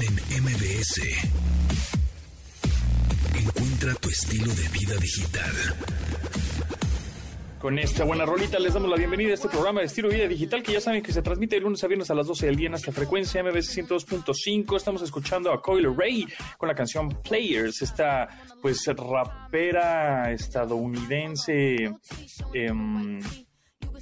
En MBS. Encuentra tu estilo de vida digital. Con esta buena rolita les damos la bienvenida a este programa de estilo de vida digital que ya saben que se transmite de lunes a viernes a las 12 del día en esta frecuencia MBS 102.5. Estamos escuchando a Coil Ray con la canción Players, esta pues rapera estadounidense em,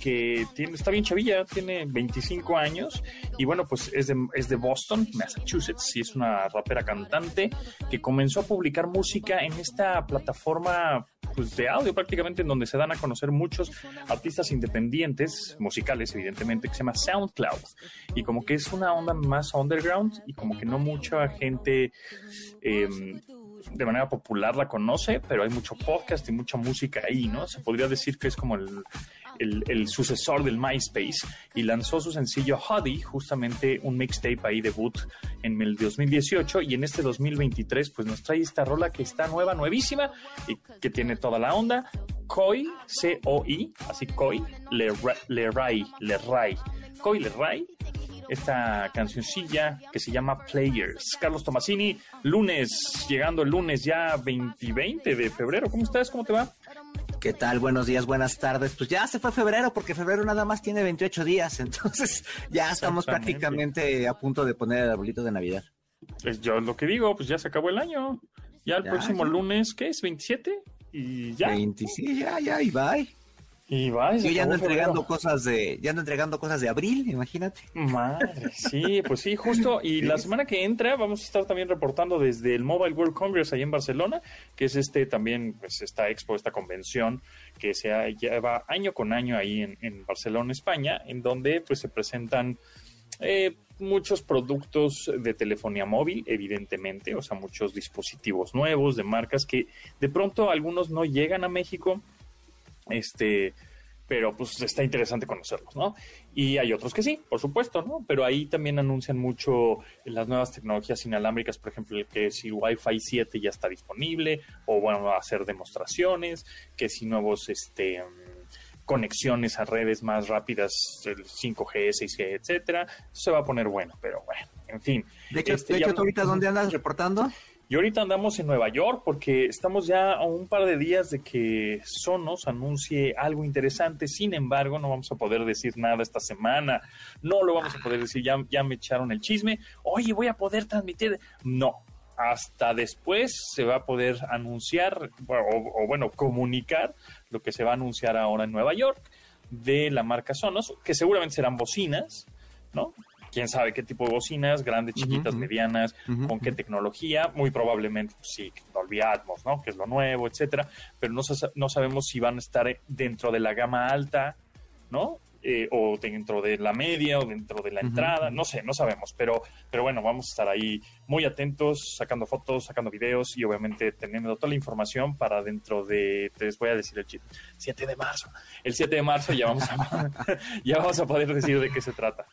que tiene, está bien chavilla, tiene 25 años y bueno, pues es de, es de Boston, Massachusetts, y es una rapera cantante que comenzó a publicar música en esta plataforma pues, de audio prácticamente en donde se dan a conocer muchos artistas independientes, musicales evidentemente, que se llama SoundCloud. Y como que es una onda más underground y como que no mucha gente... Eh, de manera popular la conoce, pero hay mucho podcast y mucha música ahí, ¿no? Se podría decir que es como el, el, sucesor del MySpace y lanzó su sencillo Huddy, justamente un mixtape ahí debut en el 2018 y en este 2023 pues nos trae esta rola que está nueva, nuevísima y que tiene toda la onda. Koi, C-O-I, así Koi, Le, Le Le Rai, Koi Le Rai, esta cancioncilla que se llama Players. Carlos Tomasini, lunes, llegando el lunes ya 20, de febrero. ¿Cómo estás? ¿Cómo te va? ¿Qué tal? Buenos días, buenas tardes. Pues ya se fue febrero, porque febrero nada más tiene 28 días, entonces ya estamos prácticamente a punto de poner el arbolito de Navidad. Pues yo lo que digo, pues ya se acabó el año. Ya el próximo lunes, ¿qué es? ¿27? Y ya. 27, ya, ya, y bye. Y va, Yo ya ando entregando cosas de, ya ando entregando cosas de abril, imagínate. Madre, sí, pues sí, justo. Y la semana que entra vamos a estar también reportando desde el Mobile World Congress ahí en Barcelona, que es este también, pues esta expo, esta convención que se lleva año con año ahí en, Barcelona, España, en donde pues se presentan eh, muchos productos de telefonía móvil, evidentemente, o sea, muchos dispositivos nuevos de marcas que de pronto algunos no llegan a México este, pero pues está interesante conocerlos, ¿no? Y hay otros que sí, por supuesto, ¿no? Pero ahí también anuncian mucho las nuevas tecnologías inalámbricas, por ejemplo, que si Wi-Fi 7 ya está disponible, o bueno, hacer demostraciones, que si nuevos, este, conexiones a redes más rápidas, el 5G, 6G, etcétera, se va a poner bueno, pero bueno, en fin. De hecho, este, ¿tú ahorita dónde andas reportando? Y ahorita andamos en Nueva York porque estamos ya a un par de días de que Sonos anuncie algo interesante. Sin embargo, no vamos a poder decir nada esta semana. No lo vamos a poder decir. Ya, ya me echaron el chisme. Oye, voy a poder transmitir. No, hasta después se va a poder anunciar o, bueno, comunicar lo que se va a anunciar ahora en Nueva York de la marca Sonos, que seguramente serán bocinas, ¿no? Quién sabe qué tipo de bocinas, grandes, chiquitas, medianas, con qué tecnología, muy probablemente pues, sí, Dolby Atmos, ¿no? Que es lo nuevo, etcétera, pero no, no sabemos si van a estar dentro de la gama alta, ¿no? Eh, o dentro de la media o dentro de la entrada, no sé, no sabemos, pero, pero bueno, vamos a estar ahí muy atentos, sacando fotos, sacando videos y obviamente teniendo toda la información para dentro de, te les voy a decir el chip, 7 de marzo, el 7 de marzo ya vamos a, ya vamos a poder decir de qué se trata.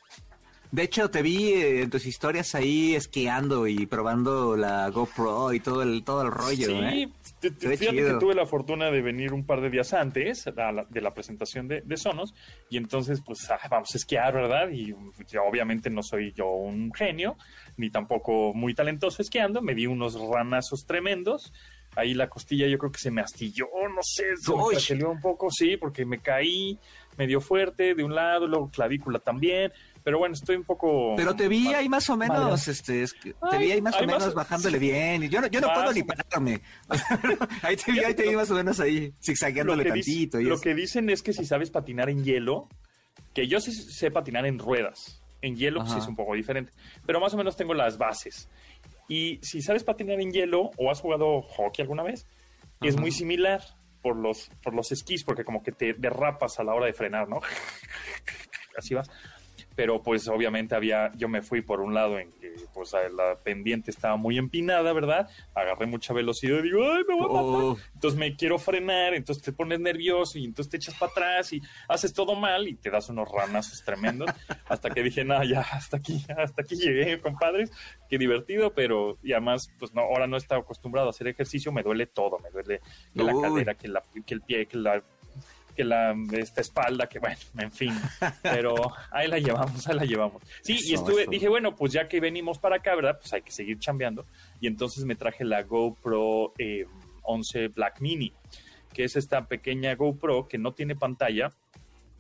De hecho, te vi eh, en tus historias ahí esquiando y probando la GoPro y todo el, todo el rollo. Sí, ¿eh? fíjate que tuve la fortuna de venir un par de días antes de la presentación de, Sonos y entonces pues ah, vamos a esquiar, ¿verdad? Y obviamente no soy yo un genio, ni tampoco muy talentoso esquiando, me di unos ranazos tremendos ahí la costilla yo creo que se me astilló, no sé, se me un poco, sí, porque me caí medio fuerte de un lado, luego clavícula también, pero bueno, estoy un poco... Pero te vi ahí más o menos, este, te vi ahí más o menos bajándole bien. Y yo no, yo no puedo ni pararme. ahí te vi, ahí te vi más o menos ahí, zigzagueándole tantito. lo que dicen es que si sabes patinar en hielo, que yo sí sé patinar en ruedas. En hielo pues, sí es un poco diferente. Pero más o menos tengo las bases. Y si sabes patinar en hielo o has jugado hockey alguna vez, es muy similar por los, por los esquís, porque como que te derrapas a la hora de frenar, ¿no? Así vas pero pues obviamente había, yo me fui por un lado en que pues la pendiente estaba muy empinada, ¿verdad? Agarré mucha velocidad y digo, ay, me voy a matar. Oh. Entonces me quiero frenar, entonces te pones nervioso y entonces te echas para atrás y haces todo mal y te das unos ranazos tremendos hasta que dije, no, ya, hasta aquí, hasta aquí llegué, compadres, qué divertido, pero y además, pues no, ahora no he estado acostumbrado a hacer ejercicio, me duele todo, me duele que la cadera, que, la, que el pie, que la que la esta espalda, que bueno, en fin, pero ahí la llevamos, ahí la llevamos. Sí, y estuve, dije, bueno, pues ya que venimos para acá, ¿verdad? Pues hay que seguir chambeando. Y entonces me traje la GoPro 11 eh, Black Mini, que es esta pequeña GoPro que no tiene pantalla.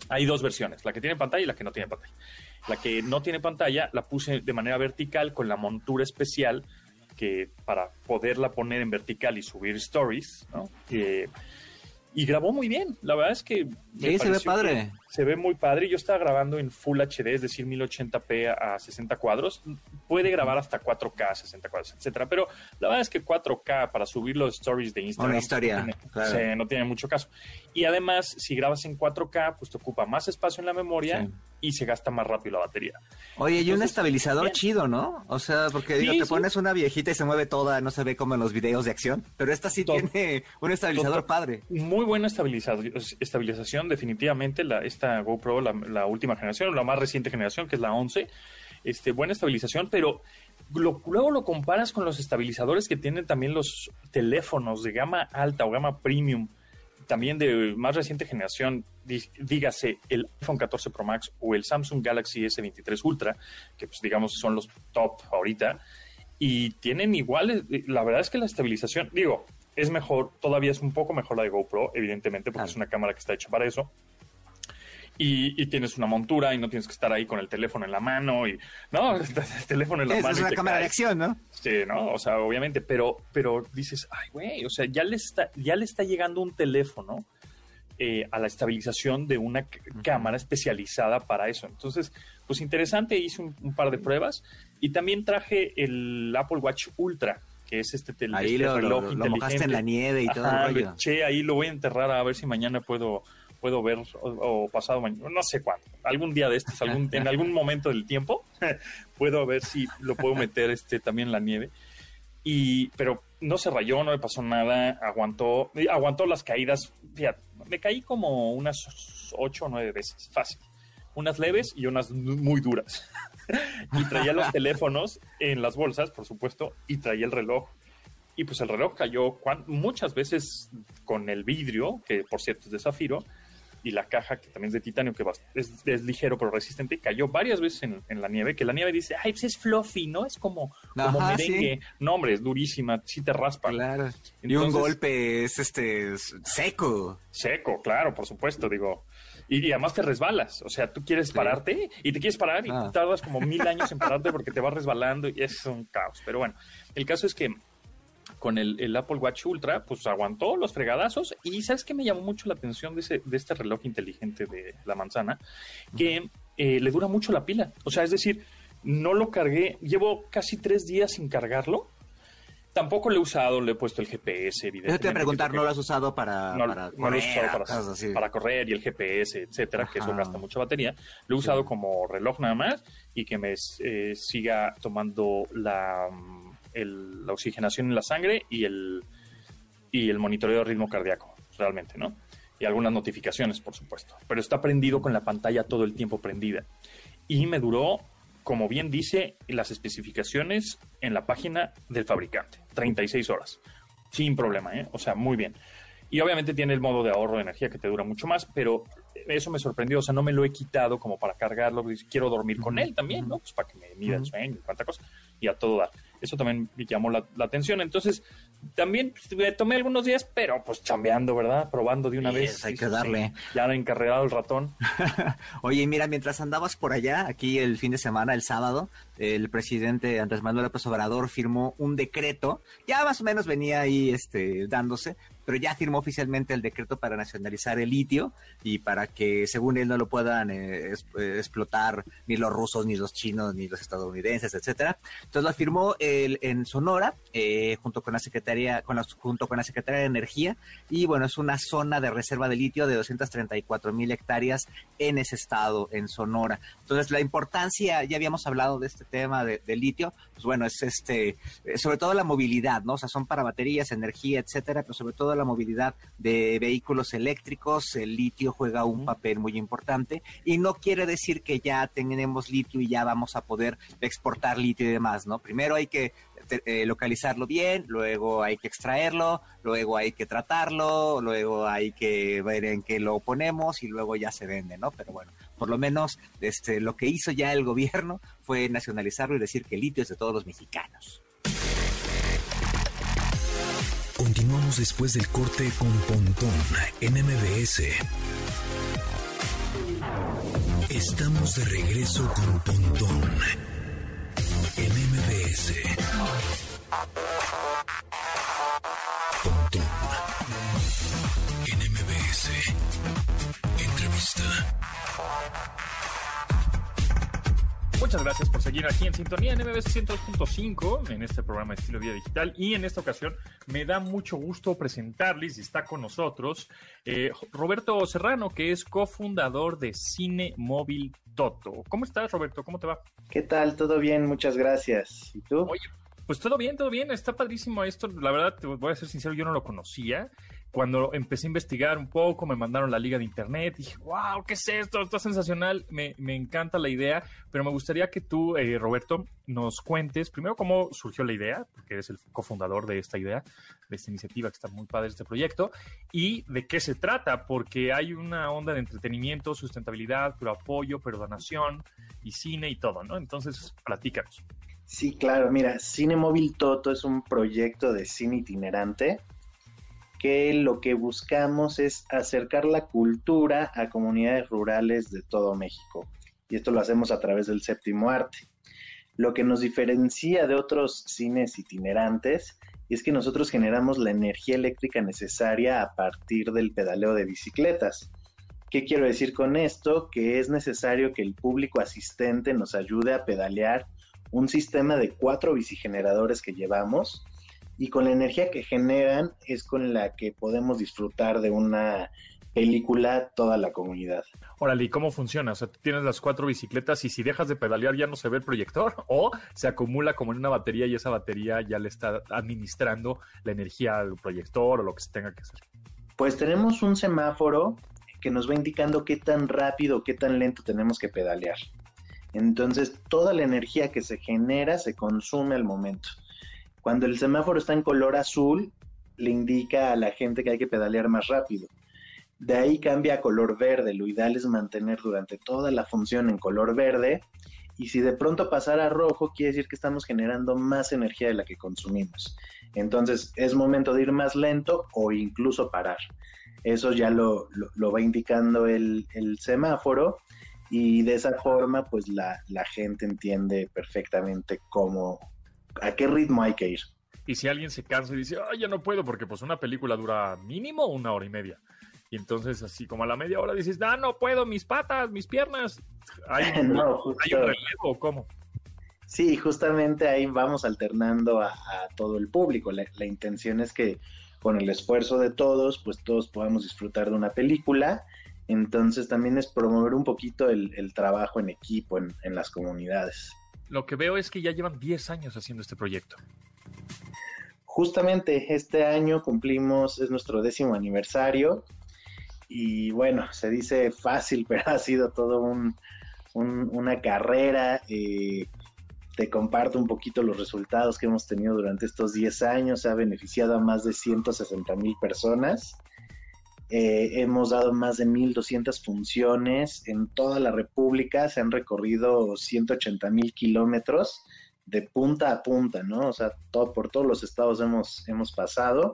Hay dos versiones, la que tiene pantalla y la que no tiene pantalla. La que no tiene pantalla la puse de manera vertical con la montura especial que para poderla poner en vertical y subir stories, ¿no? Y grabó muy bien. La verdad es que. Sí, se ve padre. Se ve muy padre. Yo estaba grabando en Full HD, es decir, 1080p a 60 cuadros. Puede grabar hasta 4K, 60 cuadros, etcétera. Pero la verdad es que 4K para subir los stories de Instagram. Una historia. No tiene, no tiene mucho caso. Y además, si grabas en 4K, pues te ocupa más espacio en la memoria y se gasta más rápido la batería. Oye, y un estabilizador chido, ¿no? O sea, porque digo, te pones una viejita y se mueve toda, no se ve como en los videos de acción, pero esta sí tiene un estabilizador padre. Muy buena estabilización, definitivamente, la, esta GoPro, la, última generación, la más reciente generación, que es la 11, este, buena estabilización, pero luego lo comparas con los estabilizadores que tienen también los teléfonos de gama alta o gama premium también de más reciente generación, dígase el iPhone 14 Pro Max o el Samsung Galaxy S23 Ultra, que pues digamos son los top ahorita, y tienen iguales, la verdad es que la estabilización, digo, es mejor, todavía es un poco mejor la de GoPro, evidentemente, porque es una cámara que está hecha para eso, y, tienes una montura y no tienes que estar ahí con el teléfono en la mano y no, el teléfono en la mano. Es una cámara de acción, ¿no? Sí, ¿no? O sea, obviamente, pero, pero dices, ay, güey, o sea, ya le está, ya le está llegando un teléfono eh, a la estabilización de una cámara especializada para eso. Entonces, pues interesante, hice un, par de pruebas y también traje el Apple Watch Ultra, que es este, teléfono ahí este reloj lo, lo, mojaste en la nieve y todo el rollo. Che, ahí lo voy a enterrar a ver si mañana puedo puedo ver o, pasado mañana, no sé cuándo, algún día de estos, algún, en algún momento del tiempo, puedo ver si lo puedo meter este también en la nieve. Y, pero no se rayó, no le pasó nada, aguantó, aguantó las caídas. Fíjate, me caí como unas ocho o nueve veces, fácil. Unas leves y unas muy duras. y traía los teléfonos en las bolsas, por supuesto, y traía el reloj y pues el reloj cayó muchas veces con el vidrio, que por cierto es de zafiro, y la caja, que también es de titanio, que es, ligero pero resistente, cayó varias veces en, la nieve, que la nieve dice, ay, pues es fluffy, ¿no? Es como, como merengue. No, hombre, es durísima, sí te raspa. Claro. y un golpe es este seco. Seco, claro, por supuesto, digo. Y, además te resbalas, o sea, tú quieres pararte y te quieres parar y ah. tardas como mil años en pararte porque te vas resbalando y es un caos. Pero bueno, el caso es que con el, Apple Watch Ultra, pues aguantó los fregadazos. Y sabes qué me llamó mucho la atención de, ese, de este reloj inteligente de la manzana, que eh, le dura mucho la pila. O sea, es decir, no lo cargué, llevo casi tres días sin cargarlo. Tampoco lo he usado, le he puesto el GPS, evidentemente. Yo te voy a preguntar, ¿no lo has usado para, para correr? para, correr y el GPS, etcétera, que eso gasta mucha batería. Lo he usado como reloj nada más y que me eh, siga tomando la la oxigenación en la sangre y el, y el monitoreo de ritmo cardíaco, realmente, ¿no? Y algunas notificaciones, por supuesto. Pero está prendido con la pantalla todo el tiempo prendida. Y me duró, como bien dice las especificaciones en la página del fabricante, 36 horas. Sin problema, ¿eh? O sea, muy bien. Y obviamente tiene el modo de ahorro de energía que te dura mucho más, pero eso me sorprendió. O sea, no me lo he quitado como para cargarlo. Quiero dormir con él también, ¿no? Pues para que me mida el sueño y cuánta cosa. Y a todo dar. Eso también me llamó la, atención. Entonces, también me tomé algunos días, pero pues chambeando, ¿verdad? Probando de una vez. Hay que darle. ya encarregado el ratón. Oye, mira, mientras andabas por allá, aquí el fin de semana, el sábado, el presidente Andrés Manuel López Obrador firmó un decreto, ya más o menos venía ahí este, dándose, pero ya firmó oficialmente el decreto para nacionalizar el litio y para que, según él, no lo puedan eh, eh, explotar ni los rusos, ni los chinos, ni los estadounidenses, etcétera. Entonces lo firmó el, en Sonora, eh, junto con la Secretaría, con la, junto con la Secretaría de Energía, y bueno, es una zona de reserva de litio de 234 mil hectáreas en ese estado, en Sonora. Entonces la importancia, ya habíamos hablado de este tema de, litio, pues bueno, es este, sobre todo la movilidad, ¿no? O sea, son para baterías, energía, etcétera, pero sobre todo la movilidad de vehículos eléctricos, el litio juega un papel muy importante y no quiere decir que ya tenemos litio y ya vamos a poder exportar litio y demás, ¿no? Primero hay que eh, localizarlo bien, luego hay que extraerlo, luego hay que tratarlo, luego hay que ver en qué lo ponemos y luego ya se vende, ¿no? Pero bueno, por lo menos este, lo que hizo ya el gobierno fue nacionalizarlo y decir que el litio es de todos los mexicanos. Continuamos después del corte con Pontón en MBS. Estamos de regreso con Pontón en MBS. En MBS. Entrevista. Muchas gracias por seguir aquí en Sintonía en MBS 102.5 en este programa de Estilo Vida Digital y en esta ocasión me da mucho gusto presentarles y está con nosotros eh, Roberto Serrano que es cofundador de Cine Móvil Toto. ¿Cómo estás Roberto? ¿Cómo te va? ¿Qué tal? ¿Todo bien? Muchas gracias. ¿Y tú? Oye, pues todo bien, todo bien, está padrísimo esto. La verdad, te voy a ser sincero, yo no lo conocía cuando empecé a investigar un poco, me mandaron la liga de internet, dije, wow, ¿qué es esto? Está sensacional, me, me encanta la idea, pero me gustaría que tú, eh, Roberto, nos cuentes primero cómo surgió la idea, porque eres el cofundador de esta idea, de esta iniciativa que está muy padre este proyecto, y de qué se trata, porque hay una onda de entretenimiento, sustentabilidad, pero apoyo, pero donación y cine y todo, ¿no? Entonces, platícanos. Sí, claro, mira, Cine Móvil Toto es un proyecto de cine itinerante que lo que buscamos es acercar la cultura a comunidades rurales de todo México. Y esto lo hacemos a través del séptimo arte. Lo que nos diferencia de otros cines itinerantes es que nosotros generamos la energía eléctrica necesaria a partir del pedaleo de bicicletas. ¿Qué quiero decir con esto? Que es necesario que el público asistente nos ayude a pedalear un sistema de cuatro bicigeneradores que llevamos y con la energía que generan es con la que podemos disfrutar de una película toda la comunidad. Órale, ¿y cómo funciona? O sea, tú tienes las cuatro bicicletas y si dejas de pedalear ya no se ve el proyector o se acumula como en una batería y esa batería ya le está administrando la energía al proyector o lo que se tenga que hacer. Pues tenemos un semáforo que nos va indicando qué tan rápido, qué tan lento tenemos que pedalear. Entonces, toda la energía que se genera se consume al momento. Cuando el semáforo está en color azul, le indica a la gente que hay que pedalear más rápido. De ahí cambia a color verde. Lo ideal es mantener durante toda la función en color verde. Y si de pronto pasara a rojo, quiere decir que estamos generando más energía de la que consumimos. Entonces es momento de ir más lento o incluso parar. Eso ya lo, va indicando el, semáforo y de esa forma pues la, la gente entiende perfectamente cómo, a qué ritmo hay que ir. Y si alguien se cansa y dice, ay, ya no puedo, porque pues una película dura mínimo una hora y media. Y entonces así como a la media hora dices, ah, no puedo, mis patas, mis piernas. ¿Hay, un, relevo cómo? Sí, justamente ahí vamos alternando a, todo el público. La, intención es que con el esfuerzo de todos, pues todos podamos disfrutar de una película. Entonces también es promover un poquito el, trabajo en equipo en, en las comunidades lo que veo es que ya llevan 10 años haciendo este proyecto. Justamente este año cumplimos, es nuestro décimo aniversario y bueno, se dice fácil, pero ha sido todo un, una carrera. Eh, te comparto un poquito los resultados que hemos tenido durante estos 10 años. Ha beneficiado a más de 160 mil personas. Eh, hemos dado más de 1.200 funciones en toda la República, se han recorrido 180 mil kilómetros de punta a punta, ¿no? O sea, por todos los estados hemos, hemos pasado.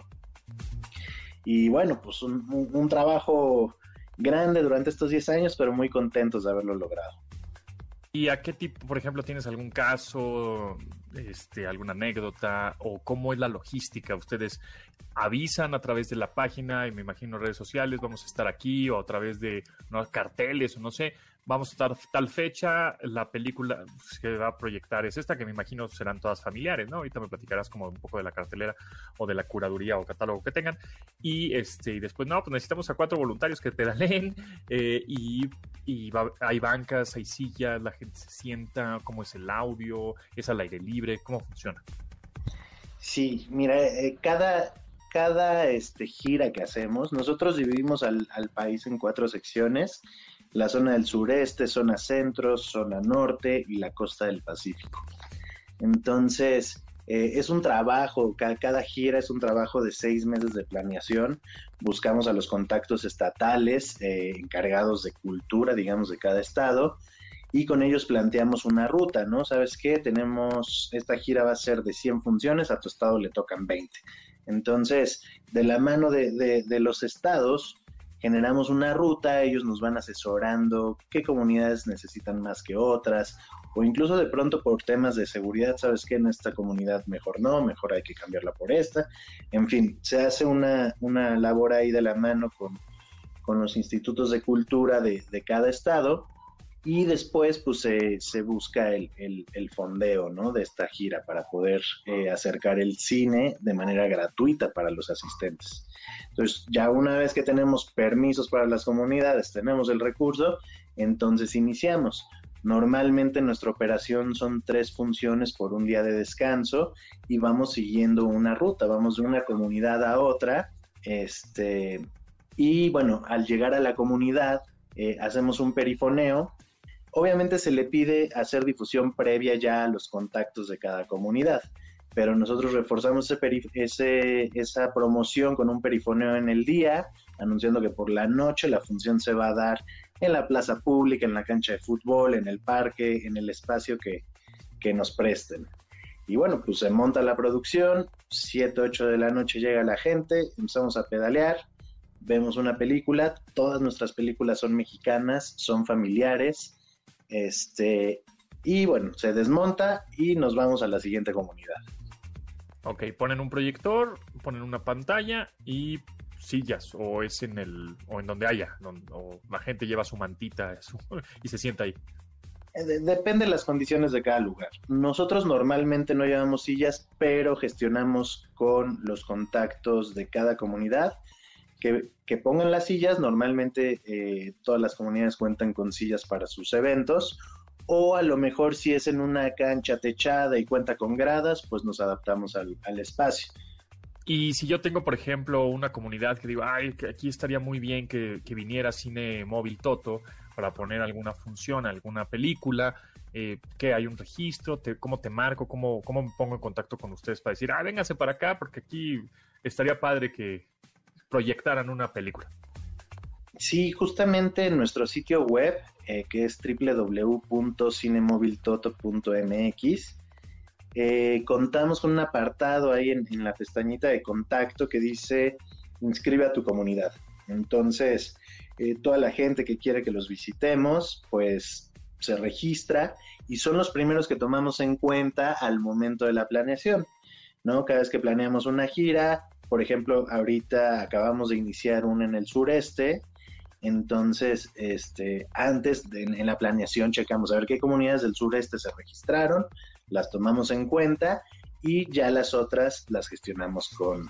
Y bueno, pues un trabajo grande durante estos 10 años, pero muy contentos de haberlo logrado. ¿Y a qué tipo, por ejemplo, tienes algún caso, este, alguna anécdota o cómo es la logística? Ustedes avisan a través de la página y me imagino redes sociales, vamos a estar aquí o a través de carteles o no sé, vamos a estar tal fecha, la película que va a proyectar es esta, que me imagino serán todas familiares, ¿no? Ahorita me platicarás como un poco de la cartelera o de la curaduría o catálogo que tengan. Y este y después, no, pues necesitamos a cuatro voluntarios que pedalen eh, y, y hay bancas, hay sillas, la gente se sienta, cómo es el audio, es al aire libre, cómo funciona. Sí, mira, eh, cada, cada este, gira que hacemos, nosotros dividimos al, al país en cuatro secciones la zona del sureste, zona centro, zona norte y la costa del Pacífico. Entonces, Eh, es un trabajo, cada, gira es un trabajo de seis meses de planeación. Buscamos a los contactos estatales eh, encargados de cultura, digamos, de cada estado, y con ellos planteamos una ruta, ¿no? ¿Sabes qué? Tenemos, esta gira va a ser de 100 funciones, a tu estado le tocan 20. Entonces, de la mano de, de los estados, generamos una ruta, ellos nos van asesorando qué comunidades necesitan más que otras, o incluso de pronto por temas de seguridad, sabes que en esta comunidad mejor no, mejor hay que cambiarla por esta. En fin, se hace una, una labor ahí de la mano con, con los institutos de cultura de, de cada estado y después pues se, se busca el, el, fondeo ¿no? de esta gira para poder eh, acercar el cine de manera gratuita para los asistentes. Entonces ya una vez que tenemos permisos para las comunidades, tenemos el recurso, entonces iniciamos. Normalmente nuestra operación son tres funciones por un día de descanso y vamos siguiendo una ruta, vamos de una comunidad a otra. Este, y bueno, al llegar a la comunidad, eh, hacemos un perifoneo. Obviamente se le pide hacer difusión previa ya a los contactos de cada comunidad, pero nosotros reforzamos esa promoción con un perifoneo en el día, anunciando que por la noche la función se va a dar en la plaza pública, en la cancha de fútbol, en el parque, en el espacio que, nos presten. Y bueno, pues se monta la producción, 7, 8 de la noche llega la gente, empezamos a pedalear, vemos una película, todas nuestras películas son mexicanas, son familiares, este, y bueno, se desmonta y nos vamos a la siguiente comunidad. Ok, ponen un proyector, ponen una pantalla y sillas o es en el o en donde haya, o la gente lleva su mantita y se sienta ahí. Eh, depende de las condiciones de cada lugar. Nosotros normalmente no llevamos sillas, pero gestionamos con los contactos de cada comunidad que, que pongan las sillas. Normalmente eh, todas las comunidades cuentan con sillas para sus eventos. O a lo mejor si es en una cancha techada y cuenta con gradas, pues nos adaptamos al, al espacio. Y si yo tengo, por ejemplo, una comunidad que digo, ay, que aquí estaría muy bien que, viniera Cine Móvil Toto para poner alguna función, alguna película, eh, que hay un registro, cómo te marco, cómo, cómo me pongo en contacto con ustedes para decir, ah, véngase para acá porque aquí estaría padre que proyectaran una película. Sí, justamente en nuestro sitio web, eh, que es www.cinemoviltoto.mx, eh, contamos con un apartado ahí en, la pestañita de contacto que dice inscribe a tu comunidad. Entonces, eh, toda la gente que quiere que los visitemos, pues se registra y son los primeros que tomamos en cuenta al momento de la planeación, ¿no? Cada vez que planeamos una gira, por ejemplo, ahorita acabamos de iniciar una en el sureste, entonces, este, antes de, en la planeación checamos a ver qué comunidades del sureste se registraron, las tomamos en cuenta y ya las otras las gestionamos con,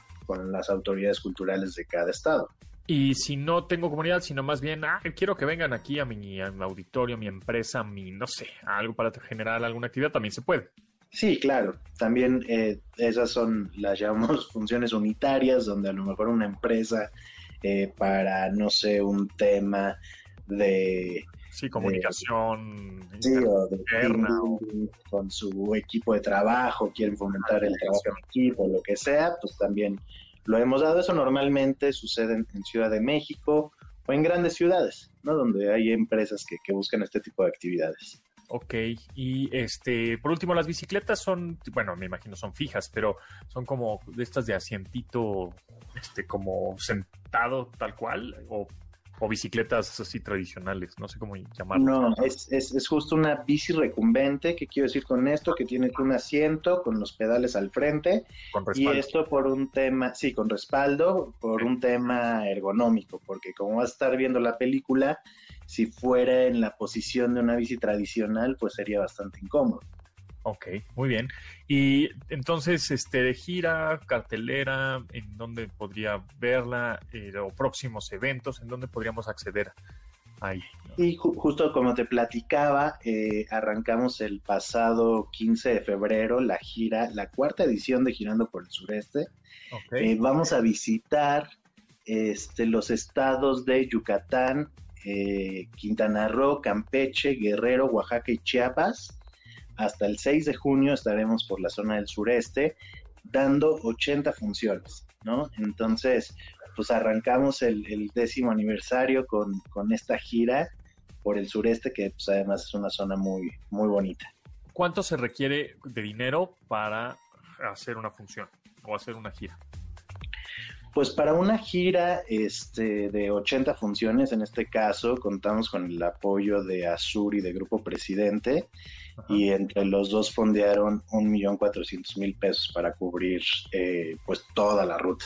las autoridades culturales de cada estado. Y si no tengo comunidad, sino más bien, ah, quiero que vengan aquí a mi, auditorio, a mi empresa, a mi, no sé, algo para generar alguna actividad, también se puede. Sí, claro. También eh, esas son, las llamamos funciones unitarias, donde a lo mejor una empresa eh, para, no sé, un tema de Sí, comunicación interna. con su equipo de trabajo, quieren fomentar el trabajo en equipo, lo que sea, pues también lo hemos dado. Eso normalmente sucede en, Ciudad de México o en grandes ciudades, ¿no? Donde hay empresas que, que buscan este tipo de actividades. Ok, y este, por último, las bicicletas son, bueno, me imagino son fijas, pero son como de estas de asientito, este, como sentado tal cual, o o bicicletas así tradicionales, no sé cómo llamarlo. No, es, es, justo una bici recumbente, ¿qué quiero decir con esto? Que tiene un asiento con los pedales al frente. Y esto por un tema, sí, con respaldo, por un tema ergonómico, porque como vas a estar viendo la película, si fuera en la posición de una bici tradicional, pues sería bastante incómodo. Ok, muy bien. Y entonces, este, de gira, cartelera, ¿en dónde podría verla? Eh, o próximos eventos, ¿en dónde podríamos acceder ahí? Y justo como te platicaba, eh, arrancamos el pasado 15 de febrero la gira, la cuarta edición de Girando por el Sureste. Eh, vamos a visitar este, los estados de Yucatán, Quintana Roo, Campeche, Guerrero, Oaxaca y Chiapas hasta el 6 de junio estaremos por la zona del sureste dando 80 funciones, ¿no? Entonces, pues arrancamos el, décimo aniversario con, esta gira por el sureste, que pues además es una zona muy, muy bonita. ¿Cuánto se requiere de dinero para hacer una función o hacer una gira? Pues para una gira este, de 80 funciones, en este caso, contamos con el apoyo de Azur y de Grupo Presidente, y entre los dos fondearon un millón cuatrocientos mil pesos para cubrir eh, pues toda la ruta.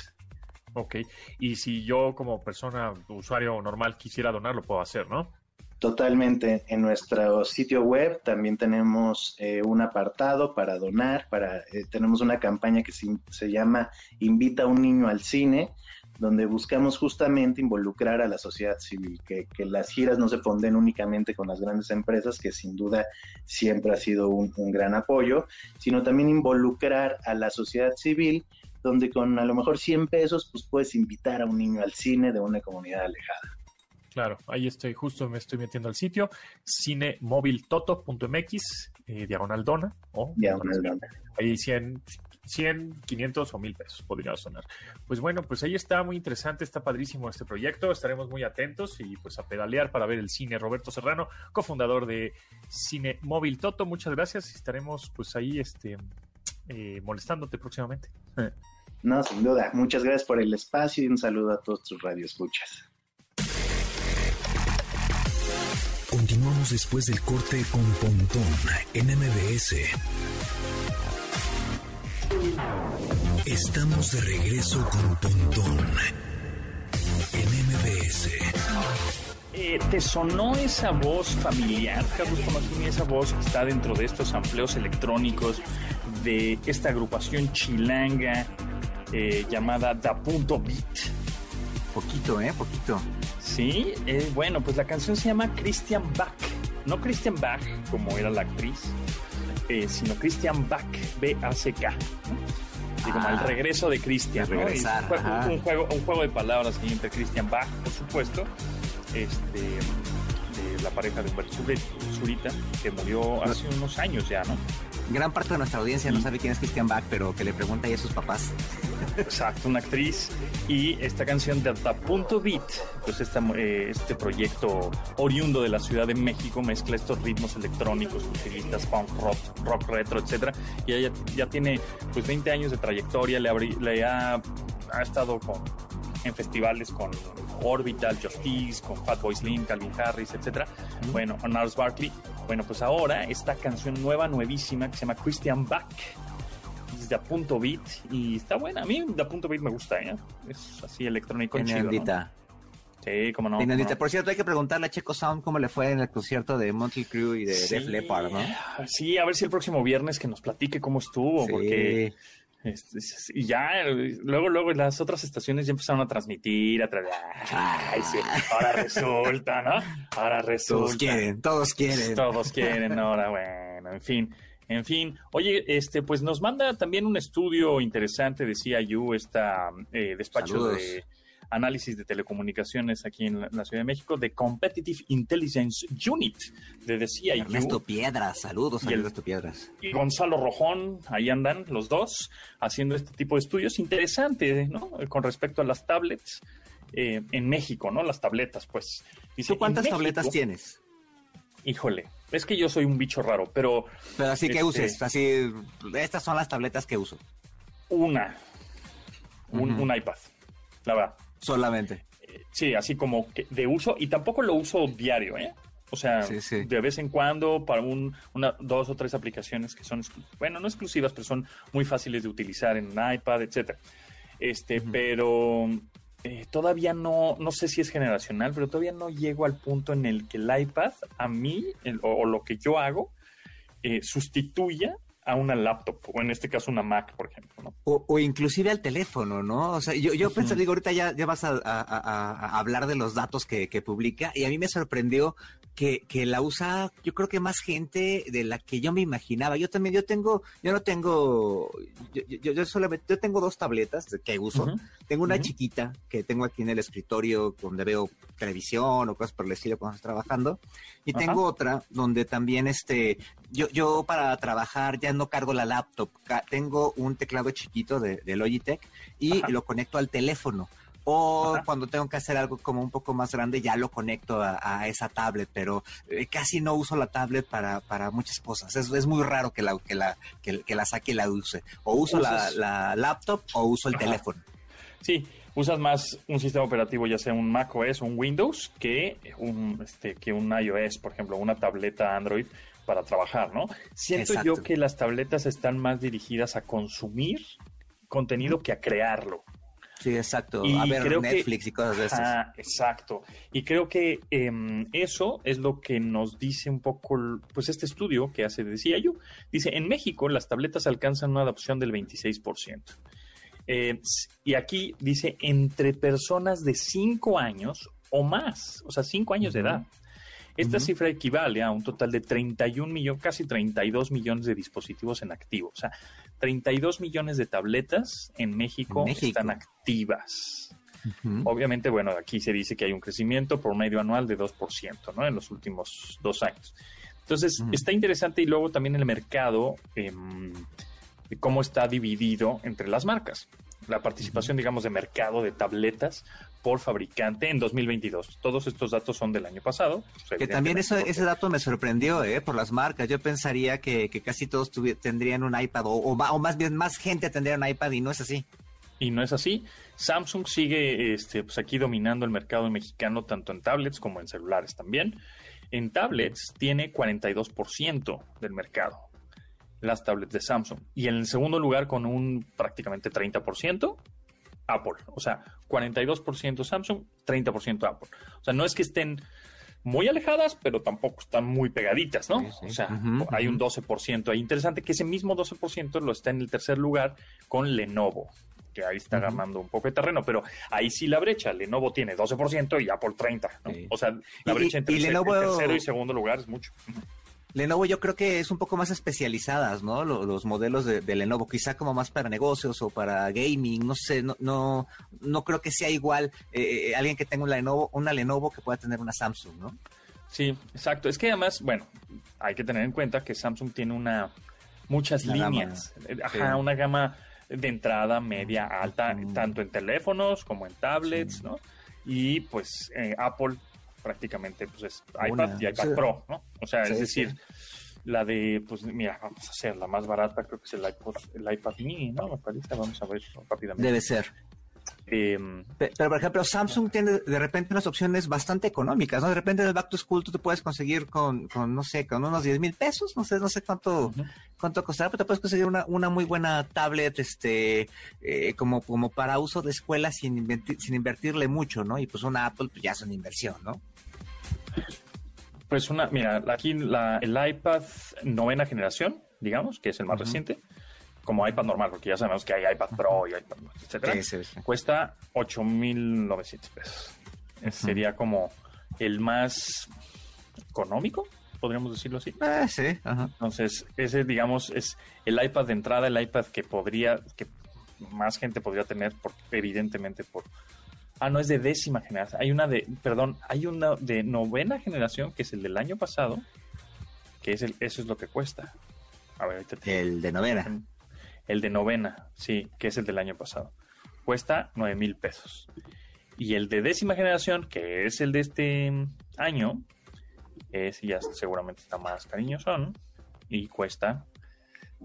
Ok, y si yo como persona, usuario normal, quisiera donar, lo puedo hacer, ¿no? Totalmente. En nuestro sitio web también tenemos eh, un apartado para donar, para eh, tenemos una campaña que se, se, llama Invita a un niño al cine, donde buscamos justamente involucrar a la sociedad civil, que, las giras no se fonden únicamente con las grandes empresas, que sin duda siempre ha sido un, gran apoyo, sino también involucrar a la sociedad civil, donde con a lo mejor 100 pesos pues puedes invitar a un niño al cine de una comunidad alejada. Claro, ahí estoy, justo me estoy metiendo al sitio, cinemobiltoto.mx, eh, diagonal dona, o diagonal dona. Ahí 100, 100, 500 o 1000 pesos podría sonar. Pues bueno, pues ahí está muy interesante, está padrísimo este proyecto, estaremos muy atentos y pues a pedalear para ver el cine. Roberto Serrano, cofundador de Cine Móvil Toto, muchas gracias estaremos pues ahí este, eh, molestándote próximamente. No, sin duda. Muchas gracias por el espacio y un saludo a todos tus radioescuchas. Después del corte con Pontón en MBS. Estamos de regreso con Pontón en MBS. Eh, ¿Te sonó esa voz familiar, Carlos Tomasini? Esa voz que está dentro de estos amplios electrónicos de esta agrupación chilanga eh, llamada Da Punto Beat. Poquito, ¿eh? Poquito. Sí, eh, bueno, pues la canción se llama Christian Bach. No Christian Bach, como era la actriz, eh, sino Christian Bach, B-A-C-K. Así como el ah. regreso de Christian. ¿no? un, juego, un juego de palabras entre Christian Bach, por supuesto, este, de la pareja de Humberto Zurita, que murió hace unos años ya, ¿no? Gran parte de nuestra audiencia no sabe quién es Christian Bach, pero que le pregunta ahí a sus papás. Exacto, una actriz. Y esta canción de Punto Beat, pues eh, este proyecto oriundo de la Ciudad de México mezcla estos ritmos electrónicos, futuristas, punk, rock, rock retro, etcétera. Y ella ya tiene pues 20 años de trayectoria, le, le ha, ha estado con, en festivales con Orbital, Justice, con Fatboy Slim, Calvin Harris, etcétera. Bueno, Nars Barkley. Bueno, pues ahora esta canción nueva, nuevísima, que se llama Christian Bach de a punto beat y está buena. A mí de a punto beat me gusta, ¿eh? Es así electrónico chido, Sí, como no. Por cierto, hay que preguntarle a Checo Sound cómo le fue en el concierto de Motley Crue y de Def Leppard, ¿no? Sí, a ver si el próximo viernes que nos platique cómo estuvo, porque este, y ya, luego, luego las otras estaciones ya empezaron a transmitir, a Ay, sí, ahora resulta, ¿no? Ahora resulta. Todos quieren, todos quieren. Todos quieren, ahora, bueno, en fin. En fin, oye, este, pues nos manda también un estudio interesante de CIU, esta eh, despacho de análisis de telecomunicaciones aquí en la, Ciudad de México, de Competitive Intelligence Unit de, de CIU. Ernesto Piedras, saludos a Ernesto Piedras. Y Gonzalo Rojón, ahí andan los dos haciendo este tipo de estudios interesantes, ¿no? Con respecto a las tablets eh, en México, ¿no? Las tabletas, pues. ¿Tú cuántas tabletas tienes? Híjole, es que yo soy un bicho raro, pero... Pero así que uses, este, así, estas son las tabletas que uso. Una, un, iPad, la verdad. Solamente. Eh, sí, así como que de uso, y tampoco lo uso diario, ¿eh? O sea, de vez en cuando para un, una, dos o tres aplicaciones que son, bueno, no exclusivas, pero son muy fáciles de utilizar en un iPad, etcétera. Este, pero eh, todavía no, no sé si es generacional, pero todavía no llego al punto en el que el iPad, a mí, o, lo que yo hago, eh, sustituya a una laptop, o en este caso una Mac, por ejemplo. O, inclusive al teléfono, ¿no? O sea, yo, yo pensé, digo, ahorita ya, ya vas a, hablar de los datos que, publica, y a mí me sorprendió que, que la usa, yo creo que más gente de la que yo me imaginaba. Yo también, yo tengo, yo no tengo, yo, yo, yo solamente, yo tengo dos tabletas que uso. Ujú. Tengo una Ujú. chiquita que tengo aquí en el escritorio donde veo televisión o cosas por el estilo cuando estoy trabajando. Y Ajá. tengo otra donde también este, yo, yo para trabajar ya no cargo la laptop. Tengo un teclado chiquito de, de Logitech y lo conecto al teléfono. O Ajá. cuando tengo que hacer algo como un poco más grande, ya lo conecto a, a esa tablet, pero eh, casi no uso la tablet para, para muchas cosas. Es, es muy raro que la, que, la, que, que la saque y la use. O uso la, laptop o uso el Ajá. teléfono. Sí, usas más un sistema operativo, ya sea un Mac OS o un Windows, que un, este, que un iOS, por ejemplo, una tableta Android para trabajar, ¿no? Siento Exacto. yo que las tabletas están más dirigidas a consumir contenido que a crearlo. Sí, exacto. Y a ver creo que- Netflix y cosas de esas. Ah, exacto. Y creo que em, eso es lo que nos dice un poco, pues este estudio que hace, decía yo, dice, en México las tabletas alcanzan una adopción del 26%. Eh, y aquí dice, entre personas de 5 años o más, o sea, 5 años de edad. Esta cifra equivale a un total de 31 millones, casi 32 millones de dispositivos en activo. O sea, 32 millones de tabletas en México, están activas. Obviamente, bueno, aquí se dice que hay un crecimiento por medio anual de 2%, ¿no? En los últimos dos años. Entonces, está interesante y luego también el mercado, de cómo está dividido entre las marcas. La participación, digamos, de mercado de tabletas por fabricante en 2022. Todos estos datos son del año pasado. pues, Que también eso, ese dato me sorprendió, ¿eh? Por las marcas. Yo pensaría que, que casi todos tendrían un iPad, o, o, ma- o más bien más gente tendría un iPad y no es así. Y no es así. Samsung sigue este, pues aquí dominando el mercado mexicano tanto en tablets como en celulares también. En tablets tiene 42% del mercado, las tablets de Samsung. Y en el segundo lugar con un prácticamente 30%, Apple. O sea, 42% Samsung, 30% Apple. O sea, no es que estén muy alejadas, pero tampoco están muy pegaditas, ¿no? Sí, sí. O sea, hay un ujú. 12% ahí. Interesante que ese mismo 12% lo está en el tercer lugar con Lenovo, que ahí está Ujú. ganando un poco de terreno, pero ahí sí la brecha. Lenovo tiene 12% y Apple 30%, ¿no? Sí. O sea, la brecha entre y el Lenovo- el tercero y segundo lugar es mucho. Lenovo yo creo que es un poco más especializadas, ¿no? Lo- Los, modelos de, de Lenovo, quizá como más para negocios o para gaming, no sé, no, no, no creo que sea igual eh, alguien que tenga una Lenovo, una Lenovo que pueda tener una Samsung, ¿no? Sí, exacto. Es que además, bueno, hay que tener en cuenta que Samsung tiene una muchas Una líneas. Eh, Ajá, sí. una gama de entrada, media, alta, tanto en teléfonos como en tablets, Sí. ¿no? Y pues eh, Apple prácticamente pues es iPad Una, y iPad sí. Pro, ¿no? O sea, Sí, es sí. decir, la de, pues mira, vamos a hacer la más barata, creo que es el iPod, el iPad mini, ¿no? Me parece, vamos a ver rápidamente. Debe ser. Em, Pe- Pero, por ejemplo, Samsung tiene de repente unas opciones bastante económicas, ¿no? De repente en el Back to School tú te puedes conseguir con, con no sé, con unos 10 mil pesos, no sé, no sé cuánto, cuánto costará, pero te puedes conseguir una, una muy buena tablet, este, eh, como, como para uso de escuela sin, invertir- sin invertirle mucho, ¿no? Y pues una Apple pues ya es una inversión, ¿no? Pues una, mira, aquí la, el iPad novena generación, digamos, que es el más reciente, como iPad normal, porque ya sabemos que hay iPad Pro y iPad, etcétera, Sí, sí, sí. cuesta 8.900 pesos. Sería como el más económico, podríamos decirlo así. Eh, sí, ajá. Entonces, ese, digamos, es el iPad de entrada, el iPad que podría, que más gente podría tener, por, evidentemente por... Ah, no, es de décima generación. Hay una de, perdón, hay una de novena generación, que es el del año pasado, que es el, eso es lo que cuesta. A ver, ahorita te- El de novena. el de novena, sí, que es el del año pasado. Cuesta 9 mil pesos. Y el de décima generación, que es el de este año, es ya seguramente está más cariñosón y cuesta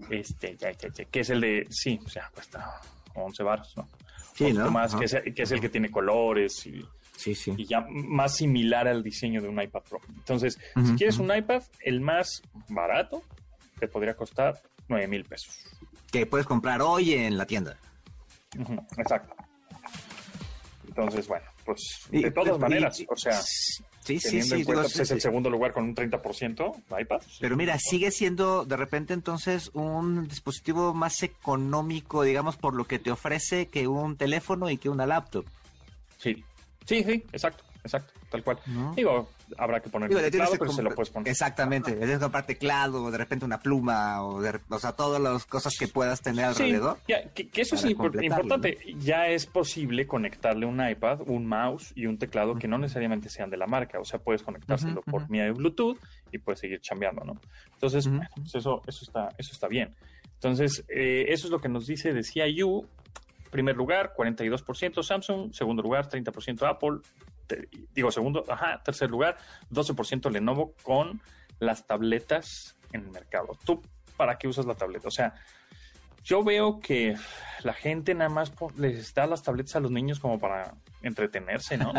este, ya, ya, ya, que es el de, sí, o sea, cuesta 11 baros, ¿no? Que es, que es el que tiene colores y, Sí, sí. y ya más similar al diseño de un iPad Pro. Entonces, si quieres un iPad, el más barato te podría costar 9 mil pesos. Que puedes comprar hoy en la tienda. Exacto. Entonces, bueno, pues de todas y- maneras, y- o sea, Sí, sí, teniendo sí. en cuenta digo, pues, es el segundo lugar con un 30% iPad. Pero mira, sigue siendo de repente entonces un dispositivo más económico, digamos, por lo que te ofrece que un teléfono y que una laptop. Sí, sí, sí, exacto. exacto, tal cual. Digo, habrá que poner el teclado, pero se lo puedes poner. Exactamente, tienes que comprar teclado, de repente una pluma, o, de, o sea, todas las cosas que puedas tener alrededor. que, eso es importante. Ya es posible conectarle un iPad, un mouse y un teclado que no necesariamente sean de la marca. O sea, puedes conectárselo por vía de Bluetooth y puedes seguir chambeando, ¿no? Entonces, pues eso, eso, está, eso está bien. Entonces, eh, eso es lo que nos dice de CIU. Primer lugar, 42% Samsung. Segundo lugar, 30% Apple. Digo, segundo, ajá, tercer lugar, 12% Lenovo con las tabletas en el mercado. ¿Tú para qué usas la tableta? O sea, yo veo que la gente nada más les da las tabletas a los niños como para entretenerse, ¿no?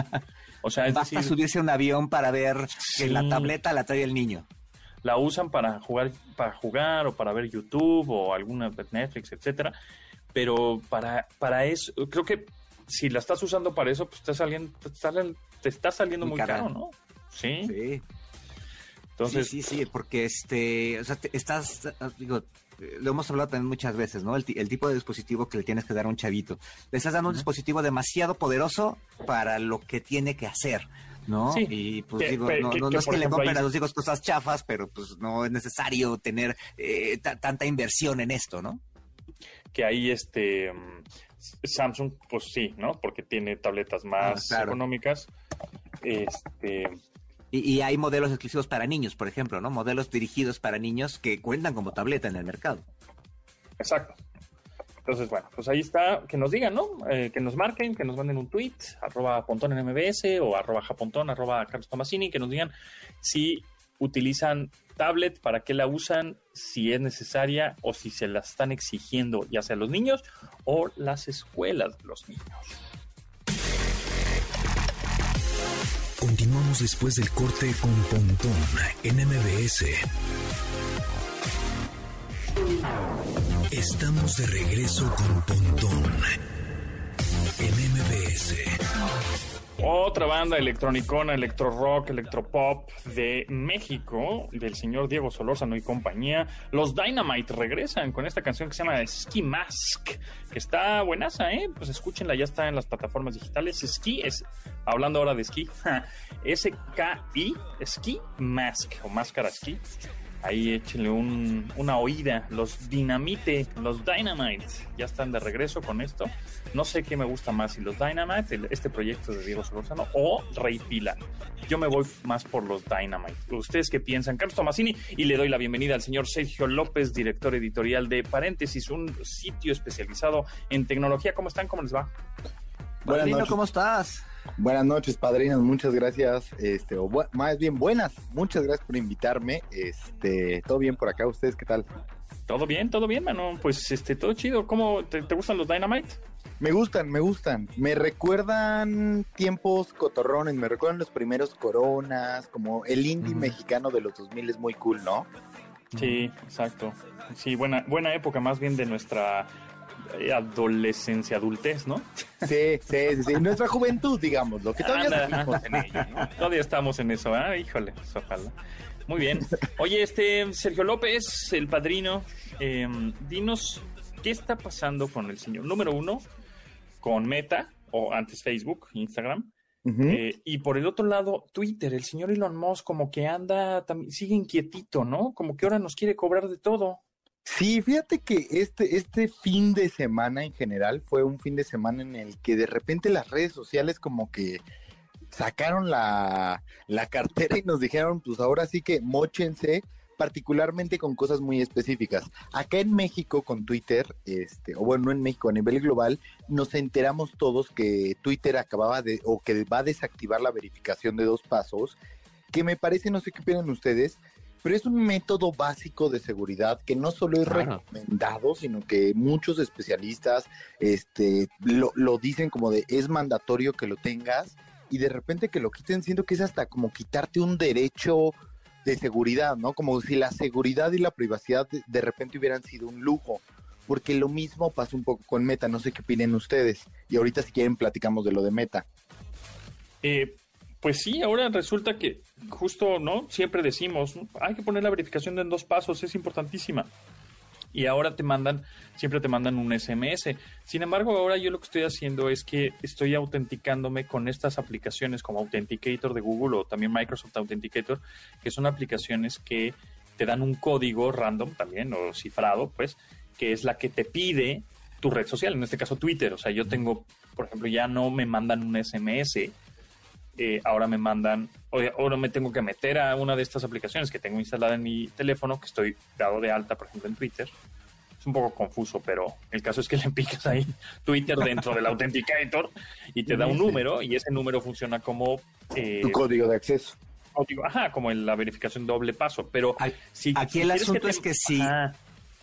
O sea, es Basta subirse a un avión para ver que la tableta la trae el niño. La usan para jugar, para jugar o para ver YouTube o alguna Netflix, etcétera. Pero para, para eso, creo que si la estás usando para eso, pues te, saliendo, te, está saliendo muy, caro, ¿no? Sí. Sí. Entonces, sí, sí, porque este, o sea, estás, digo, lo hemos hablado también muchas veces, ¿no? El, tipo de dispositivo que le tienes que dar a un chavito. Le estás dando un dispositivo demasiado poderoso para lo que tiene que hacer. ¿no? Sí. Y pues digo, no, es que le compren a los hijos cosas chafas, pero pues no es necesario tener eh, tanta inversión en esto, ¿no? Que ahí este Samsung, pues sí, ¿no? Porque tiene tabletas más ah, económicas. Este y, hay modelos exclusivos para niños, por ejemplo, ¿no? Modelos dirigidos para niños que cuentan como tableta en el mercado. Exacto. Entonces, bueno, pues ahí está, que nos digan, ¿no? Eh, que nos marquen, que nos manden un tweet, arroba pontón en MBS o arroba japontón, arroba Carlos Tomasini, que nos digan si utilizan tablet, para qué la usan, si es necesaria o si se la están exigiendo, ya sea los niños o las escuelas de los niños. Continuamos después del corte con Pontón en MBS. Estamos de regreso con Pontón en MBS. Otra banda electronicona, electro rock, electropop de México, del señor Diego Solórzano y compañía. Los Dynamite regresan con esta canción que se llama Ski Mask, que está buenaza, ¿eh? Pues escúchenla, ya está en las plataformas digitales. Ski es, hablando ahora de esquí, S-K-I, Ski Mask, o máscara ski ahí échenle un, una oída. Los Dinamite, los Dynamite, ya están de regreso con esto. No sé qué me gusta más, si los Dynamite, este proyecto de Diego Solorzano, o Rey Pila. Yo me voy más por los Dynamite. ¿Ustedes qué piensan? Carlos Tomasini, y le doy la bienvenida al señor Sergio López, director editorial de Paréntesis, un sitio especializado en tecnología. ¿Cómo están? ¿Cómo les va? Buenas noches. ¿cómo estás? Buenas noches, padrinos, muchas gracias, este, o más bien buenas, muchas gracias por invitarme, este, todo bien por acá, ¿ustedes qué tal? Todo bien, todo bien, mano, pues, este, todo chido, ¿cómo, te, gustan los Dynamite? Me gustan, me gustan, me recuerdan tiempos cotorrones, me recuerdan los primeros coronas, como el indie mexicano de los 2000 es muy cool, ¿no? Sí, exacto, sí, buena, buena época más bien de nuestra adolescencia, adultez, ¿no? Sí, sí, sí, nuestra juventud, digamos, lo que todavía estamos en ello, ¿no? Todavía estamos en eso, ¿ah? Híjole, pues, ojalá. Muy bien. Oye, este Sergio López, el padrino, em, dinos qué está pasando con el señor. Número uno, con Meta, o antes Facebook, Instagram. Eh, y por el otro lado, Twitter, el señor Elon Musk como que anda, sigue inquietito, ¿no? Como que ahora nos quiere cobrar de todo. Sí, fíjate que este, este fin de semana en general fue un fin de semana en el que de repente las redes sociales como que sacaron la, la cartera y nos dijeron, pues ahora sí que mochense, particularmente con cosas muy específicas. Acá en México con Twitter, este, o bueno, no en México, a nivel global, nos enteramos todos que Twitter acababa de, o que va a desactivar la verificación de dos pasos, que me parece, no sé qué opinan ustedes, pero es un método básico de seguridad que no solo es recomendado, sino que muchos especialistas este, lo, lo, dicen como de es mandatorio que lo tengas y de repente que lo quiten, siento que es hasta como quitarte un derecho de seguridad, ¿no? Como si la seguridad y la privacidad de, de repente hubieran sido un lujo porque lo mismo pasó un poco con Meta, no sé qué opinen ustedes. Y ahorita si quieren platicamos de lo de Meta. Eh, pues sí, ahora resulta que justo, ¿no? Siempre decimos, hay que poner la verificación en dos pasos, es importantísima. y ahora te mandan, siempre te mandan un SMS. Sin embargo, ahora yo lo que estoy haciendo es que estoy autenticándome con estas aplicaciones como Authenticator de Google o también Microsoft Authenticator, que son aplicaciones que te dan un código random también o cifrado, pues, que es la que te pide tu red social, en este caso Twitter. O sea, yo tengo, por ejemplo, ya no me mandan un SMS, eh, ahora me mandan, ahora me tengo que meter a una de estas aplicaciones que tengo instalada en mi teléfono, que estoy dado de alta, por ejemplo, en Twitter. Es un poco confuso, pero el caso es que le picas ahí Twitter dentro del Authenticator y te da un número y ese número funciona como... Eh, tu código de acceso. Ajá, como en la verificación doble paso, pero si, aquí el asunto es que si...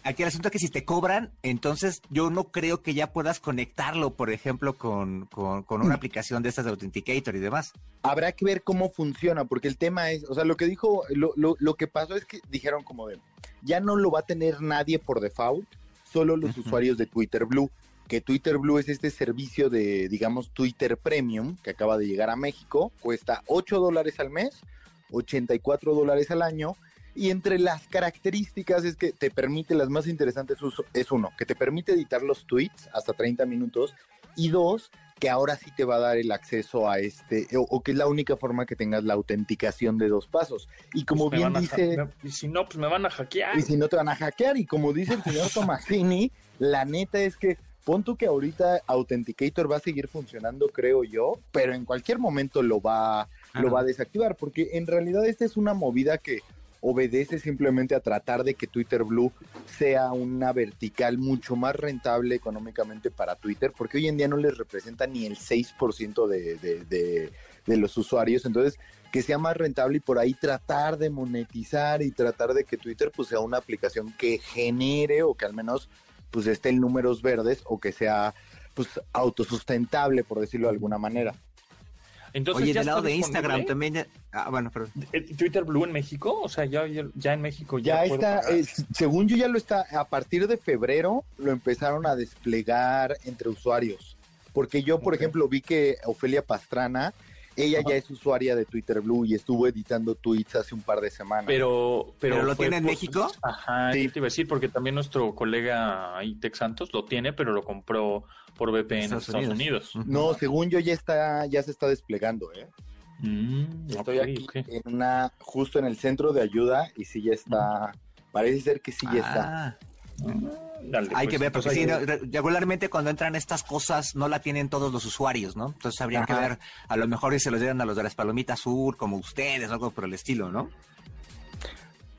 Aquí el asunto es que si te cobran, entonces yo no creo que ya puedas conectarlo, por ejemplo, con, con, una mm. aplicación de estas de Authenticator y demás. Habrá que ver cómo funciona, porque el tema es, o sea, lo que dijo, lo, lo, lo que pasó es que dijeron como de, ya no lo va a tener nadie por default, solo los usuarios de Twitter Blue, que Twitter Blue es este servicio de, digamos, Twitter Premium, que acaba de llegar a México, cuesta 8 dólares al mes, 84 dólares al año, y entre las características es que te permite, las más interesantes es uno, que te permite editar los tweets hasta 30 minutos y dos, que ahora sí te va a dar el acceso a este, o, que es la única forma que tengas la autenticación de dos pasos. Y como pues bien dice... y si no, pues me van a hackear. Y si no, te van a hackear. Y como dice el señor Tomasini, la neta es que pon tú que ahorita Authenticator va a seguir funcionando, creo yo, pero en cualquier momento lo va, lo va a desactivar, porque en realidad esta es una movida que obedece simplemente a tratar de que Twitter Blue sea una vertical mucho más rentable económicamente para Twitter, porque hoy en día no les representa ni el 6% de, de, de, los usuarios, entonces que sea más rentable y por ahí tratar de monetizar y tratar de que Twitter pues sea una aplicación que genere o que al menos pues esté en números verdes o que sea pues autosustentable por decirlo de alguna manera. Entonces, Oye, del lado de Instagram también. Ah, bueno, perdón. ¿Twitter Blue en México? O sea, ya, ya, en México ya. está, eh, según yo ya lo está, a partir de febrero lo empezaron a desplegar entre usuarios. Porque yo, por ejemplo, vi que Ofelia Pastrana ella ya es usuaria de Twitter Blue y estuvo editando tweets hace un par de semanas. Pero, pero, lo tiene en México. Ajá, sí. te iba a decir, porque también nuestro colega Tex Santos lo tiene, pero lo compró por VPN en Estados, Unidos. No, según yo ya está, ya se está desplegando, ¿eh? Mm, Estoy aquí en una, justo en el centro de ayuda y sí ya está, parece ser que sí ya está. Ah. hay que pues, ver, porque sí, regularmente cuando entran estas cosas no la tienen todos los usuarios, ¿no? Entonces habría que ver, a lo mejor se los dieran a los de las palomitas sur, como ustedes, algo por el estilo, ¿no?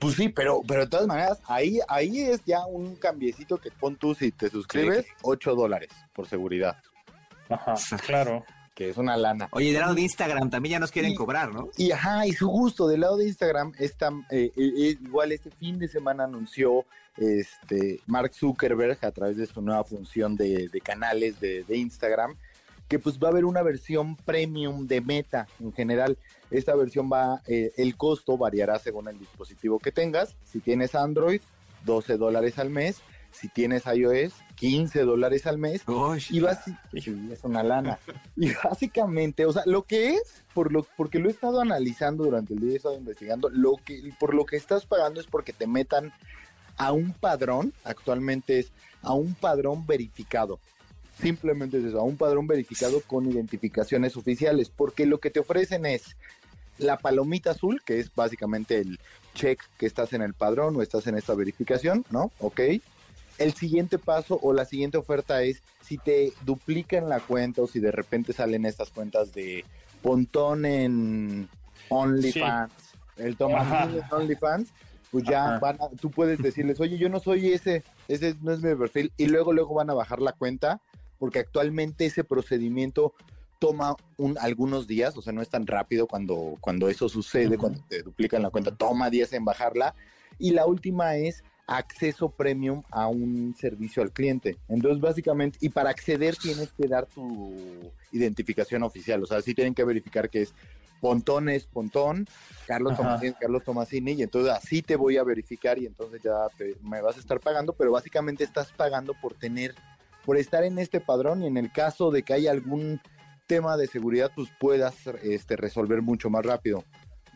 Pues sí, pero, pero de todas maneras, ahí, ahí es ya un cambiecito que pon tú si te suscribes, 8 dólares por seguridad. Ajá, claro. Que es una lana. Oye, del lado de Instagram también ya nos quieren cobrar, ¿no? Y ajá, y su gusto, del lado de Instagram, está, eh, eh, eh, igual este fin de semana anunció este Mark Zuckerberg a través de su nueva función de, canales de, de Instagram, que pues va a haber una versión premium de Meta en general. Esta versión va, eh, el costo variará según el dispositivo que tengas. Si tienes Android, 12 dólares al mes. Si tienes iOS, 15 dólares al mes. y es una lana. y básicamente, o sea, lo que es, por lo, porque lo he estado analizando durante el día, he estado investigando, lo que, por lo que estás pagando es porque te metan a un padrón, actualmente es a un padrón verificado. Simplemente es eso, a un padrón verificado con identificaciones oficiales, porque lo que te ofrecen es la palomita azul, que es básicamente el check que estás en el padrón o estás en esta verificación, ¿no? Ok. El siguiente paso o la siguiente oferta es si te duplican la cuenta o si de repente salen estas cuentas de Pontón en OnlyFans, el Tomás en OnlyFans, pues ya van a, tú puedes decirles, oye, yo no soy ese, ese no es mi perfil, y luego, luego van a bajar la cuenta, porque actualmente ese procedimiento toma un, algunos días, o sea, no es tan rápido cuando, cuando eso sucede, cuando te duplican la cuenta, toma días en bajarla. Y la última es acceso premium a un servicio al cliente. Entonces, básicamente, y para acceder tienes que dar tu identificación oficial, o sea, sí tienen que verificar que es Pontón es Pontón, Carlos Tomasini, Carlos Tomasini, y entonces así te voy a verificar y entonces ya me vas a estar pagando, pero básicamente estás pagando por tener, por estar en este padrón y en el caso de que haya algún tema de seguridad pues puedas este, resolver mucho más rápido.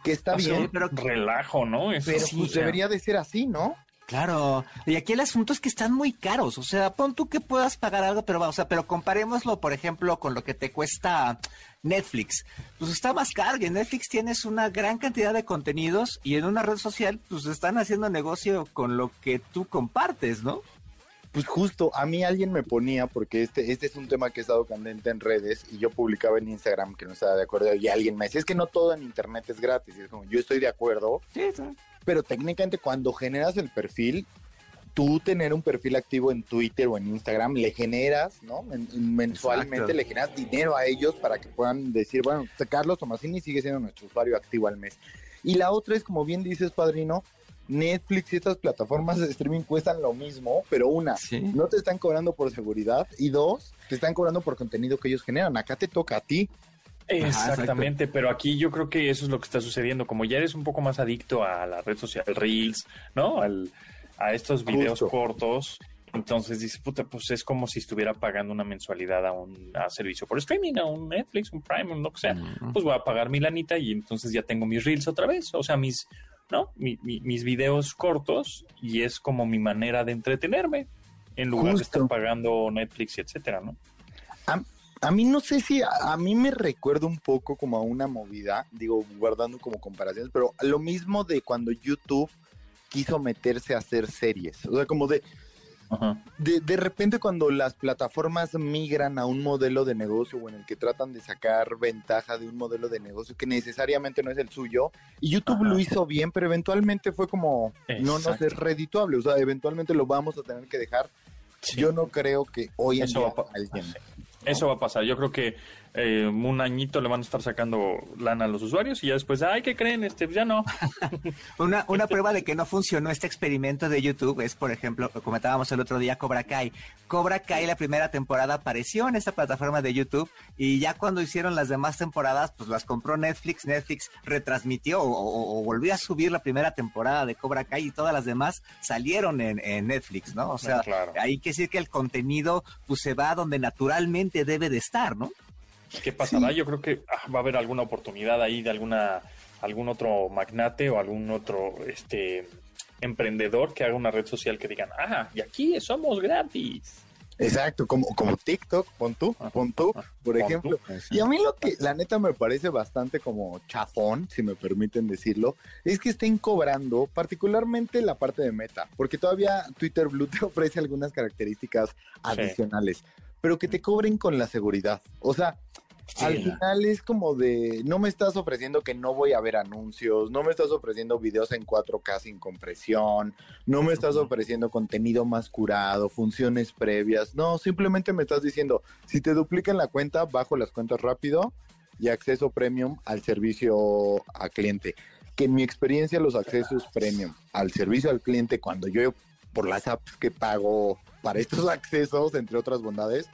Que está bien, pero relajo, ¿no? pero pues debería de ser así, ¿no? Claro, y aquí el asunto es que están muy caros, o sea, pon tú que puedas pagar algo, pero va, o sea, pero comparémoslo, por ejemplo, con lo que te cuesta Netflix. Pues está más caro, y en Netflix tienes una gran cantidad de contenidos y en una red social, pues están haciendo negocio con lo que tú compartes, ¿no? Pues justo, a mí alguien me ponía, porque este, este es un tema que ha estado candente en redes, y yo publicaba en Instagram que no estaba de acuerdo, y alguien me decía, es que no todo en Internet es gratis, y es como, yo estoy de acuerdo, Sí, sí. pero técnicamente cuando generas el perfil, tú tener un perfil activo en Twitter o en Instagram, le generas, ¿no? Men- mensualmente Exacto. le generas dinero a ellos para que puedan decir, bueno, Carlos Tomasini sigue siendo nuestro usuario activo al mes. Y la otra es, como bien dices, padrino, Netflix y estas plataformas de streaming cuestan lo mismo, pero una, Sí. no te están cobrando por seguridad y dos, te están cobrando por contenido que ellos generan. Acá te toca a ti. Exactamente, pero aquí yo creo que eso es lo que está sucediendo. Como ya eres un poco más adicto a la red social, Reels, ¿no? Al, a estos videos Justo. cortos, entonces dices, puta, pues es como si estuviera pagando una mensualidad a un a servicio por streaming, a un Netflix, un Prime, un lo que sea. Pues voy a pagar mi lanita y entonces ya tengo mis Reels otra vez, o sea, mis, ¿no? Mi- mi- mis videos cortos y es como mi manera de entretenerme en lugar de estar pagando Netflix y etcétera, ¿no? A mí no sé si a, a mí me recuerda un poco como a una movida, digo, guardando como comparaciones, pero lo mismo de cuando YouTube quiso meterse a hacer series. O sea, como de, Ajá. de, de repente cuando las plataformas migran a un modelo de negocio o en el que tratan de sacar ventaja de un modelo de negocio que necesariamente no es el suyo, y YouTube Ajá. lo hizo bien, pero eventualmente fue como, no nos Exacto. es redituable, o sea, eventualmente lo vamos a tener que dejar. Sí. Yo no creo que hoy en Eso día va alguien... Eso va a pasar. Yo creo que eh, un añito le van a estar sacando lana a los usuarios y ya después, ay, ¿qué creen? Este, ya no. Una, una prueba de que no funcionó este experimento de YouTube es, por ejemplo, lo comentábamos el otro día, Cobra Kai. Cobra Kai, la primera temporada, apareció en esta plataforma de YouTube y ya cuando hicieron las demás temporadas, pues las compró Netflix. Netflix retransmitió o, o- o volvió a subir la primera temporada de Cobra Kai y todas las demás salieron en, en Netflix, ¿no? O sea, claro. hay que decir que el contenido pues se va donde naturalmente debe de estar, ¿no? ¿Qué pasará? Yo creo que ah, va a haber alguna oportunidad ahí de alguna algún otro magnate o algún otro este emprendedor que haga una red social que digan, ah, y aquí somos gratis. Exacto, como, como TikTok, pon tú, Ajá, pon tú, ajá, por ejemplo. Y a mí lo que la neta me parece bastante como chafón, si me permiten decirlo, es que estén cobrando particularmente la parte de meta, porque todavía Twitter Blue te ofrece algunas características adicionales, pero que te cobren con la seguridad. O sea, Sí. al final es como de, no me estás ofreciendo que no voy a ver anuncios, no me estás ofreciendo videos en 4K sin compresión, no me estás ofreciendo contenido más curado, funciones previas, no, simplemente me estás diciendo, si te duplican la cuenta, bajo las cuentas rápido y acceso premium al servicio a cliente. Que en mi experiencia los accesos premium al servicio al cliente, cuando yo por las apps que pago para estos accesos, entre otras bondades,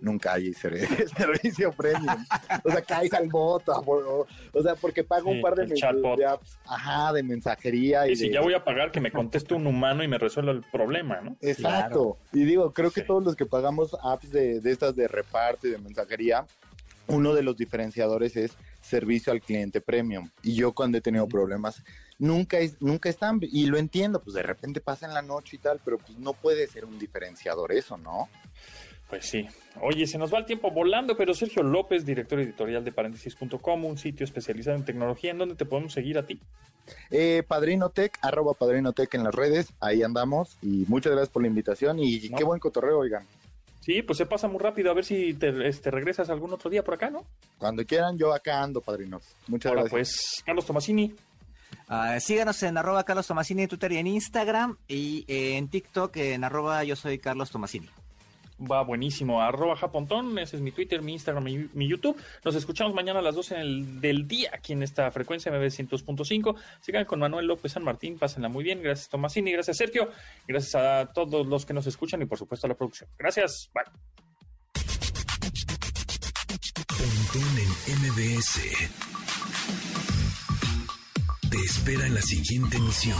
nunca hay ser- servicio premium. O sea, caes al bot, o, o sea, porque pago Sí, un par de, de apps, ajá, de mensajería y, Y si de- ya voy a pagar, que me conteste un humano y me resuelva el problema, ¿no? Exacto. Y digo, creo que Sí. todos los que pagamos apps de, de estas de reparto y de mensajería, uno de los diferenciadores es servicio al cliente premium. Y yo cuando he tenido problemas, nunca, es, nunca están, y lo entiendo, pues de repente pasa en la noche y tal, pero pues no puede ser un diferenciador eso, ¿no? Pues sí. Oye, se nos va el tiempo volando, pero Sergio López, director editorial de paréntesis.com, un sitio especializado en tecnología, ¿en dónde te podemos seguir a ti? Eh, Padrinotec, arroba Padrinotec en las redes, ahí andamos, y muchas gracias por la invitación, y No. qué buen cotorreo, oigan. Sí, pues se pasa muy rápido, a ver si te este, regresas algún otro día por acá, ¿no? Cuando quieran, yo acá ando, padrinos. Muchas Ahora gracias. pues, Carlos Tomasini, Ah, síganos en arroba Carlos Tomasini en Twitter y en Instagram y eh, en TikTok en arroba yo soy Carlos Tomasini. va buenísimo, arroba japontón, ese es mi Twitter, mi Instagram, mi, mi YouTube. Nos escuchamos mañana a las 12 en el, del día aquí en esta frecuencia MB 100.5. Sigan con Manuel López San Martín, pásenla muy bien. Gracias Tomasini, gracias Sergio, gracias a todos los que nos escuchan y por supuesto a la producción. Gracias, bye. Pontón en MBS. Te espera en la siguiente emisión.